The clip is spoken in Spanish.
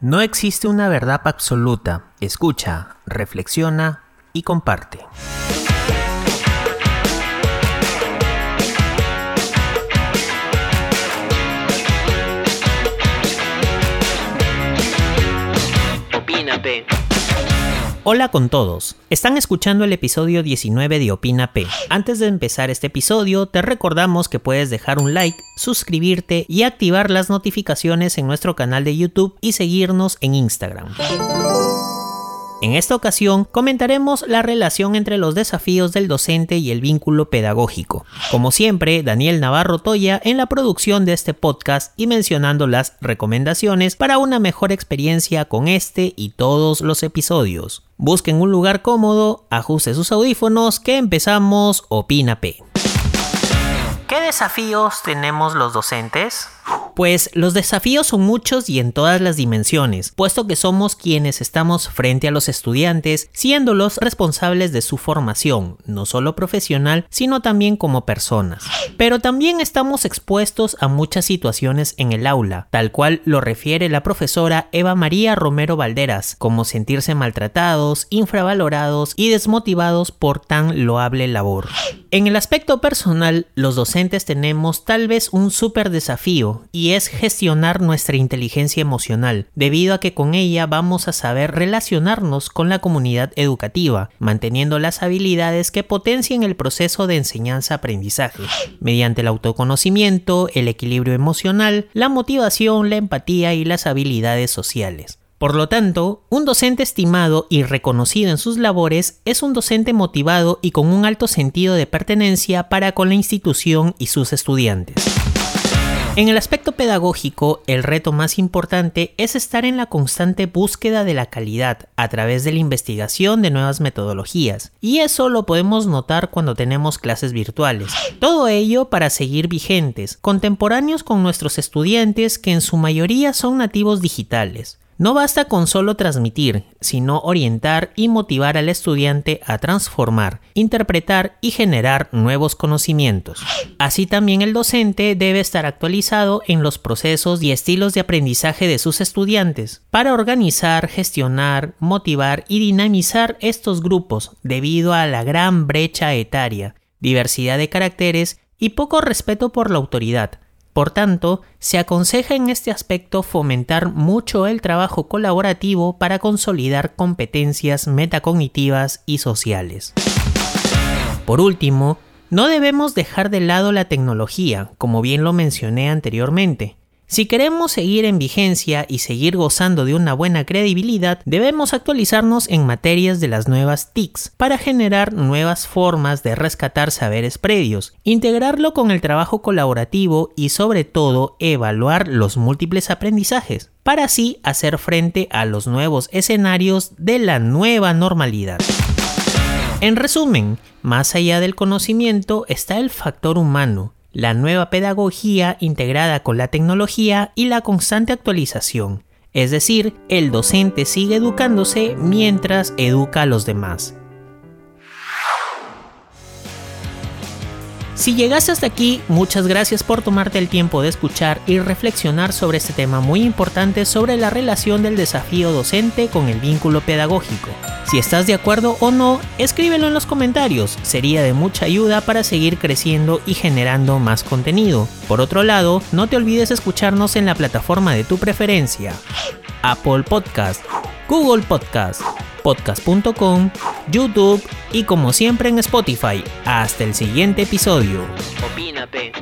No existe una verdad absoluta. Escucha, reflexiona y comparte. Opínate. Hola con todos. Están escuchando el episodio 19 de Opina P. Antes de empezar este episodio, te recordamos que puedes dejar un like, suscribirte y activar las notificaciones en nuestro canal de YouTube y seguirnos en Instagram. En esta ocasión comentaremos la relación entre los desafíos del docente y el vínculo pedagógico. Como siempre, Daniel Navarro Toya en la producción de este podcast y mencionando las recomendaciones para una mejor experiencia con este y todos los episodios. Busquen un lugar cómodo, ajuste sus audífonos, que empezamos Opina P. ¿Qué desafíos tenemos los docentes? Pues los desafíos son muchos y en todas las dimensiones, puesto que somos quienes estamos frente a los estudiantes, siendo los responsables de su formación, no solo profesional, sino también como personas. Pero también estamos expuestos a muchas situaciones en el aula, tal cual lo refiere la profesora Eva María Romero Valderas, como sentirse maltratados, infravalorados y desmotivados por tan loable labor. En el aspecto personal, los docentes tenemos tal vez un súper desafío y es gestionar nuestra inteligencia emocional, debido a que con ella vamos a saber relacionarnos con la comunidad educativa, manteniendo las habilidades que potencien el proceso de enseñanza-aprendizaje, mediante el autoconocimiento, el equilibrio emocional, la motivación, la empatía y las habilidades sociales. Por lo tanto, un docente estimado y reconocido en sus labores es un docente motivado y con un alto sentido de pertenencia para con la institución y sus estudiantes. En el aspecto pedagógico, el reto más importante es estar en la constante búsqueda de la calidad a través de la investigación de nuevas metodologías, y eso lo podemos notar cuando tenemos clases virtuales. Todo ello para seguir vigentes, contemporáneos con nuestros estudiantes que en su mayoría son nativos digitales. No basta con solo transmitir, sino orientar y motivar al estudiante a transformar, interpretar y generar nuevos conocimientos. Así también el docente debe estar actualizado en los procesos y estilos de aprendizaje de sus estudiantes para organizar, gestionar, motivar y dinamizar estos grupos debido a la gran brecha etaria, diversidad de caracteres y poco respeto por la autoridad por tanto, se aconseja en este aspecto fomentar mucho el trabajo colaborativo para consolidar competencias metacognitivas y sociales. Por último, no debemos dejar de lado la tecnología, como bien lo mencioné anteriormente. Si queremos seguir en vigencia y seguir gozando de una buena credibilidad, debemos actualizarnos en materias de las nuevas TICs para generar nuevas formas de rescatar saberes previos, integrarlo con el trabajo colaborativo y sobre todo evaluar los múltiples aprendizajes, para así hacer frente a los nuevos escenarios de la nueva normalidad. En resumen, más allá del conocimiento está el factor humano, la nueva pedagogía integrada con la tecnología y la constante actualización. Es decir, el docente sigue educándose mientras educa a los demás. Si llegaste hasta aquí, muchas gracias por tomarte el tiempo de escuchar y reflexionar sobre este tema muy importante sobre la relación del desafío docente con el vínculo pedagógico. Si estás de acuerdo o no, escríbelo en los comentarios, sería de mucha ayuda para seguir creciendo y generando más contenido. Por otro lado, no te olvides escucharnos en la plataforma de tu preferencia, Apple Podcast, Google Podcast, podcast.com, YouTube y como siempre en Spotify. Hasta el siguiente episodio. Opínate.